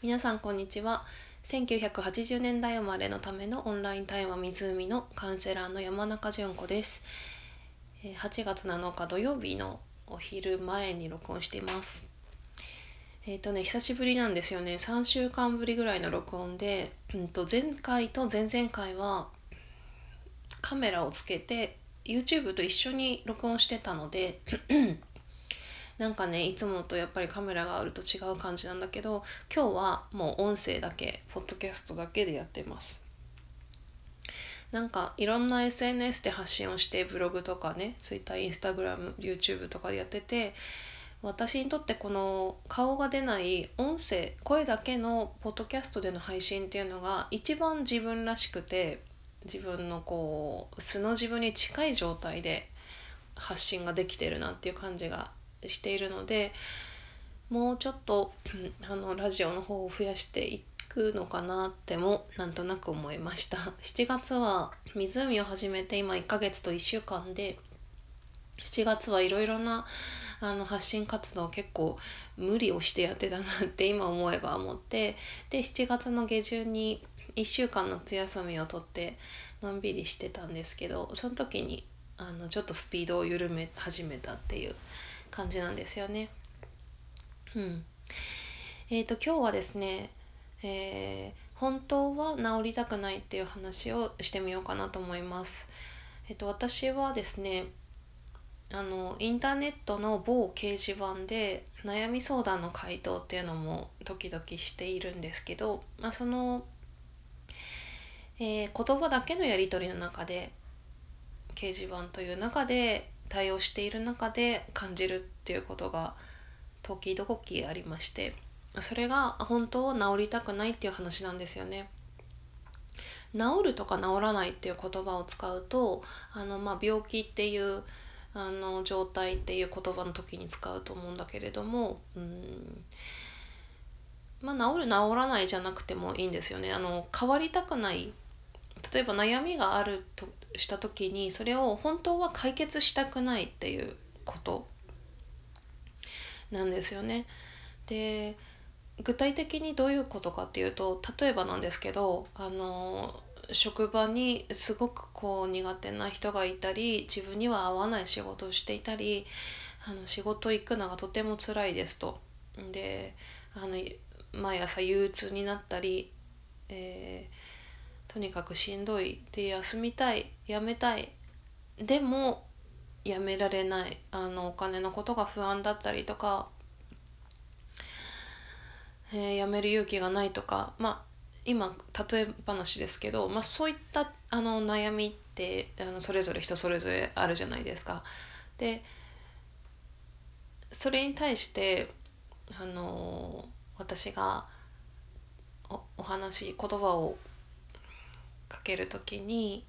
皆さんこんにちは。1980年代生まれのためのオンライン対話湖のカウンセラーの山中純子です。えー8月7日土曜日のお昼前に録音しています。えっ、とね久しぶりなんですよね。3週間ぶりぐらいの録音で、うん、と前回と前々回はカメラをつけて YouTube と一緒に録音してたのでなんかねいつもとやっぱりカメラがあると違う感じなんだけど今日はもう音声だけポッドキャストだけでやってます。なんかいろんな SNS で発信をしてブログとかね Twitter、Instagram、YouTube とかでやってて私にとってこの顔が出ない音声声だけのポッドキャストでの配信っていうのが一番自分らしくて自分のこう素の自分に近い状態で発信ができてるなっていう感じがしているのでもうちょっとあのラジオの方を増やしていくのかなってもなんとなく思いました。7月は湖を始めて今1ヶ月と1週間で7月はいろいろなあの発信活動結構無理をしてやってたなって今思えば思ってで7月の下旬に1週間夏休みを取ってのんびりしてたんですけどその時にあのちょっとスピードを緩め始めたっていう感じなんですよね。うん。えっ、ー、と今日はですね、えー、本当は治りたくないっていう話をしてみようかなと思います。えっ、ー、と私はですねあのインターネットの某掲示板で悩み相談の回答っていうのも時々しているんですけど、まあ、その、えー、言葉だけのやり取りの中で掲示板という中で対応している中で感じるっていうことが時々ありましてそれが本当は治りたくないっていう話なんですよね。治るとか治らないっていう言葉を使うとあの、まあ、病気っていうあの状態っていう言葉の時に使うと思うんだけれどもうんまあ治る治らないじゃなくてもいいんですよね。あの変わりたくない例えば悩みがあるとした時にそれを本当は解決したくないっていうことなんですよね。で具体的にどういうことかっていうと例えばなんですけどあの職場にすごくこう苦手な人がいたり自分には合わない仕事をしていたりあの仕事行くのがとても辛いですと。であの毎朝憂鬱になったり、えーとにかくしんどいで休みたいやめたい。でもやめられない。あのお金のことが不安だったりとか、えー、やめる勇気がないとか。まあ今例え話ですけど、まあ、そういったあの悩みってあのそれぞれ人それぞれあるじゃないですか。でそれに対してあの私がおお話言葉をかける時に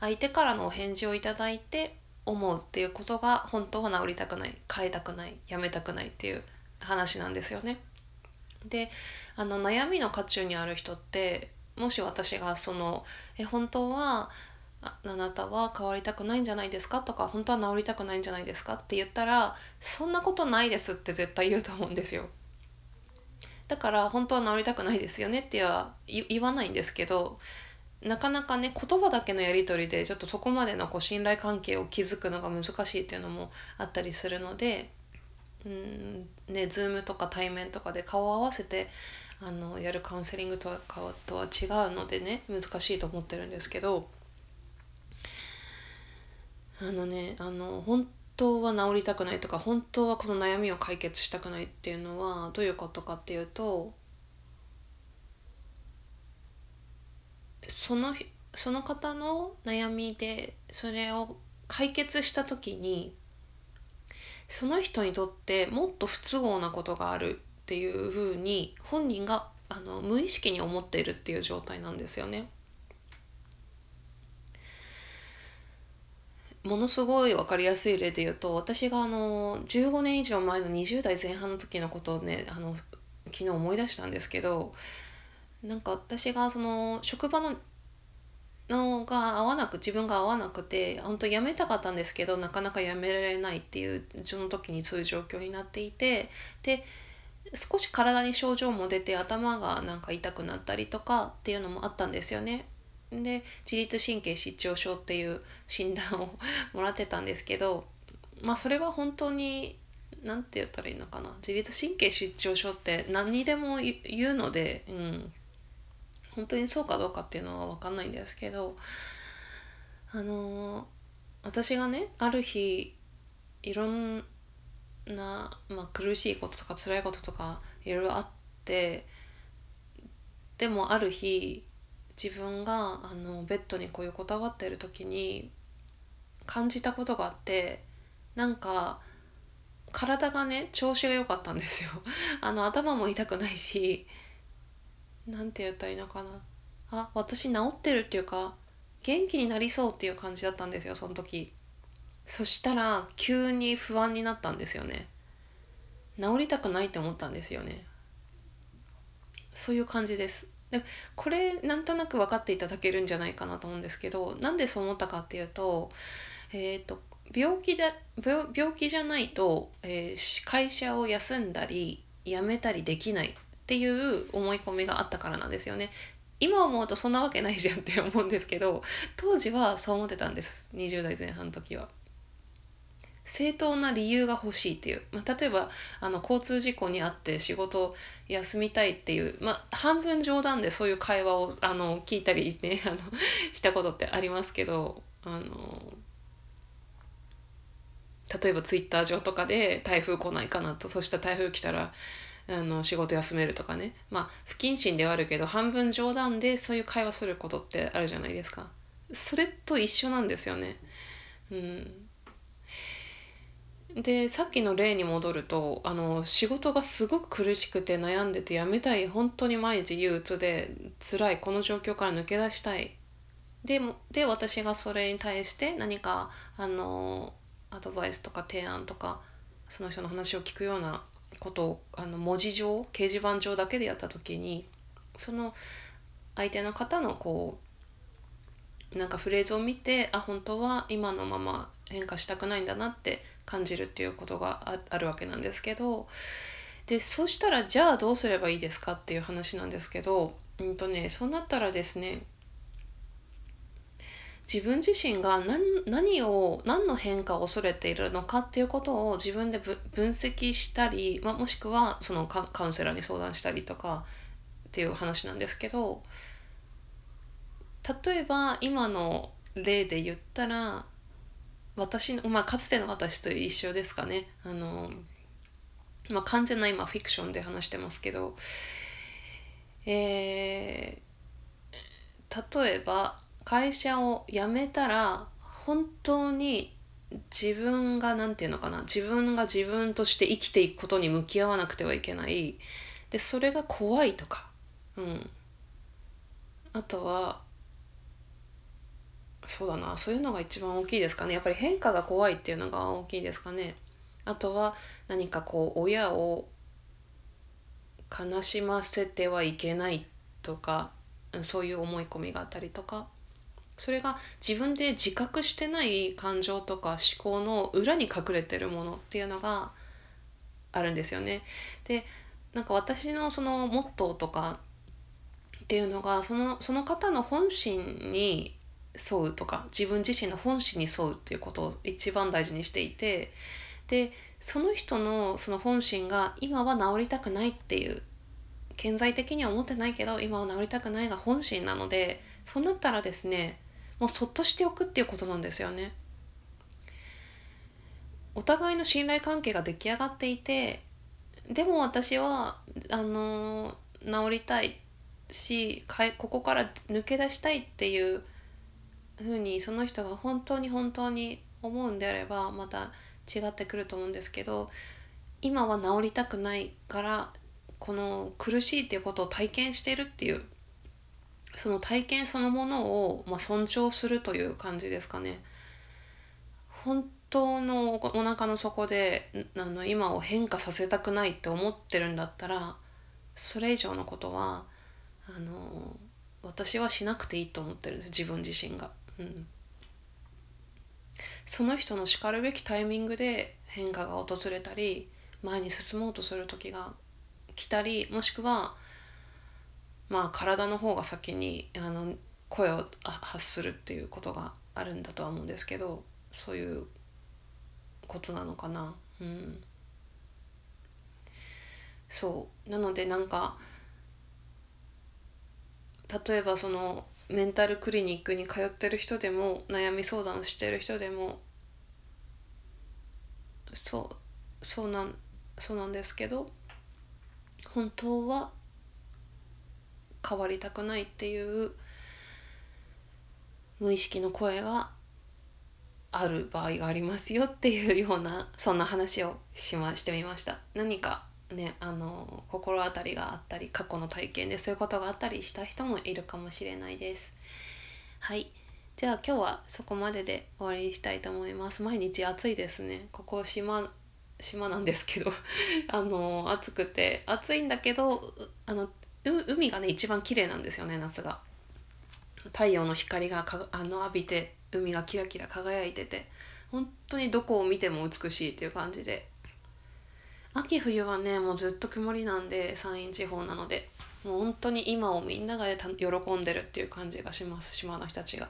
相手からのお返事をいただいて思うっていうことが本当は治りたくない変えたくないやめたくないっていう話なんですよね。であの悩みの渦中にある人ってもし私がその「え本当はあなたは変わりたくないんじゃないですか?」とか「本当は治りたくないんじゃないですか?」って言ったら「そんなことないです」って絶対言うと思うんですよ。だから本当は治りたくないですよねっては言わないんですけどなかなかね言葉だけのやり取りでちょっとそこまでのこう信頼関係を築くのが難しいっていうのもあったりするのでうんね Zoom とか対面とかで顔を合わせてあのやるカウンセリングとかとは違うのでね難しいと思ってるんですけどあのねあの本当は治りたくないとか本当はこの悩みを解決したくないっていうのはどういうことかっていうとそのその方の悩みでそれを解決した時にその人にとってもっと不都合なことがあるっていうふうに本人があの無意識に思っているっていう状態なんですよね。ものすごい分かりやすい例で言うと私があの15年以上前の20代前半の時のことをねあの昨日思い出したんですけどなんか私がその職場ののが合わなく自分が合わなくて本当辞めたかったんですけどなかなか辞められないっていうその時にそういう状況になっていてで少し体に症状も出て頭がなんか痛くなったりとかっていうのもあったんですよね。で自律神経失調症っていう診断をもらってたんですけどまあそれは本当に何て言ったらいいのかな自律神経失調症って何にでも言うので、うん、本当にそうかどうかっていうのは分かんないんですけどあのー、私がねある日いろんな、まあ、苦しいこととか辛いこととかいろいろあってでもある日自分があのベッドにこう横たわってる時に感じたことがあってなんか体がね調子が良かったんですよ。あの頭も痛くないし何て言ったらいいのかな。あ私治ってるっていうか元気になりそうっていう感じだったんですよその時。そしたら急に不安になったんですよね。治りたくないって思ったんですよね。そういう感じです。でこれなんとなく分かっていただけるんじゃないかなと思うんですけどなんでそう思ったかっていうとえっ、ー、と病気で病気じゃないと、えー、会社を休んだり辞めたりできない。っていう思い込みがあったからなんですよね。今思うとそんなわけないじゃんって思うんですけど当時はそう思ってたんです20代前半の時は。正当な理由が欲しいっていう、まあ、例えばあの交通事故に遭って仕事休みたいっていう、まあ、半分冗談でそういう会話をあの聞いたり、ね、あのしたことってありますけどあの例えばツイッター上とかで台風来ないかなとそしたら台風来たらあの仕事休めるとかね。まあ不謹慎ではあるけど半分冗談でそういう会話することってあるじゃないですか。それと一緒なんですよね。うん。でさっきの例に戻るとあの仕事がすごく苦しくて悩んでて辞めたい本当に毎日憂鬱で辛いこの状況から抜け出したい。でで私がそれに対して何かあのアドバイスとか提案とかその人の話を聞くようなことをあの文字上掲示板上だけでやった時にその相手の方のこうなんかフレーズを見てあ本当は今のまま変化したくないんだなって感じるっていうことがあるわけなんですけどでそしたらじゃあどうすればいいですかっていう話なんですけど、うんとね、そうなったらですね自分自身が何何を何の変化を恐れているのかっていうことを自分で分析したり、まあ、もしくはそのカウンセラーに相談したりとかっていう話なんですけど例えば今の例で言ったら私の、まあ、かつての私と一緒ですかね。あの、まあ、完全な今フィクションで話してますけどえー、例えば会社を辞めたら本当に自分が何て言うのかな自分が自分として生きていくことに向き合わなくてはいけない。でそれが怖いとか。うん。あとはそうだなそういうのが一番大きいですかね。やっぱり変化が怖いっていうのが大きいですかね。あとは何かこう親を悲しませてはいけないとかそういう思い込みがあったりとか。それが自分で自覚してない感情とか思考の裏に隠れてるものっていうのがあるんですよね。でなんか私のそのモットーとかっていうのがそのその方の本心に沿うとか自分自身の本心に沿うっていうことを一番大事にしていてでその人のその本心が今は治りたくないっていう顕在的には思ってないけど今は治りたくないが本心なのでそうなったらですねもうそっとしておくっていうことなんですよね。お互いの信頼関係が出来上がっていてでも私はあの治りたいしここから抜け出したいっていうふうにその人が本当に本当に思うんであればまた違ってくると思うんですけど今は治りたくないからこの苦しいっていうことを体験してるっていうその体験そのものを、まあ、尊重するという感じですかね。本当のお腹の底であの今を変化させたくないって思ってるんだったらそれ以上のことはあの私はしなくていいと思ってるんです自分自身が。うん、その人のしかるべきタイミングで変化が訪れたり前に進もうとする時が来たりもしくはまあ体の方が先にあの声を発するっていうことがあるんだとは思うんですけどそういうことなのかな。うん。そう。なのでなんか例えばそのメンタルクリニックに通ってる人でも悩み相談してる人でもそうそうなんそうなんですけど本当は変わりたくないっていう無意識の声がある場合がありますよっていうようなそんな話をしましてみました。何かねあの心当たりがあったり過去の体験でそういうことがあったりした人もいるかもしれないです。はい。じゃあ今日はそこまでで終わりにしたいと思います。毎日暑いですね。ここ島島なんですけど。あの暑くて。暑いんだけどあの海がね一番綺麗なんですよね夏が太陽の光がかあの浴びて海がキラキラ輝いてて本当にどこを見ても美しいっていう感じで秋冬はねもうずっと曇りなんで山陰地方なのでもう本当に今をみんなが喜んでるっていう感じがします島の人たちが。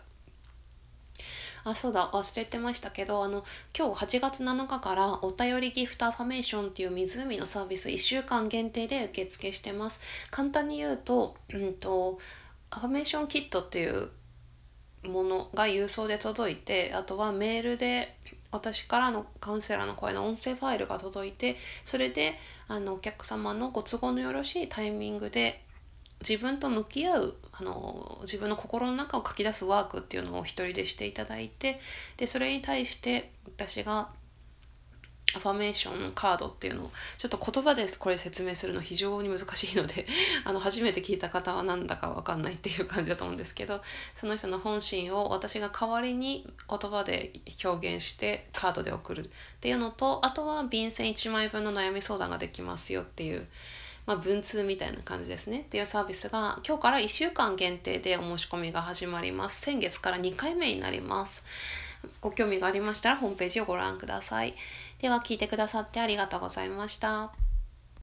あそうだ忘れてましたけどあの今日8月7日からお便りギフトアファメーションっていう湖のサービス1週間限定で受付してます。簡単に言うと,、うんとアファメーションキットっていうものが郵送で届いてあとはメールで私からのカウンセラーの声の音声ファイルが届いてそれであのお客様のご都合のよろしいタイミングで自分と向き合うあの自分の心の中を書き出すワークっていうのを一人でしていただいてでそれに対して私がアファメーションカードっていうのをちょっと言葉でこれ説明するの非常に難しいので あの初めて聞いた方は何だか分かんないっていう感じだと思うんですけどその人の本心を私が代わりに言葉で表現してカードで送るっていうのとあとは便箋1枚分の悩み相談ができますよっていう。まあ、文通みたいな感じですね。っていうサービスが今日から1週間限定でお申し込みが始まります。先月から2回目になります。ご興味がありましたらホームページをご覧ください。では聞いてくださってありがとうございました。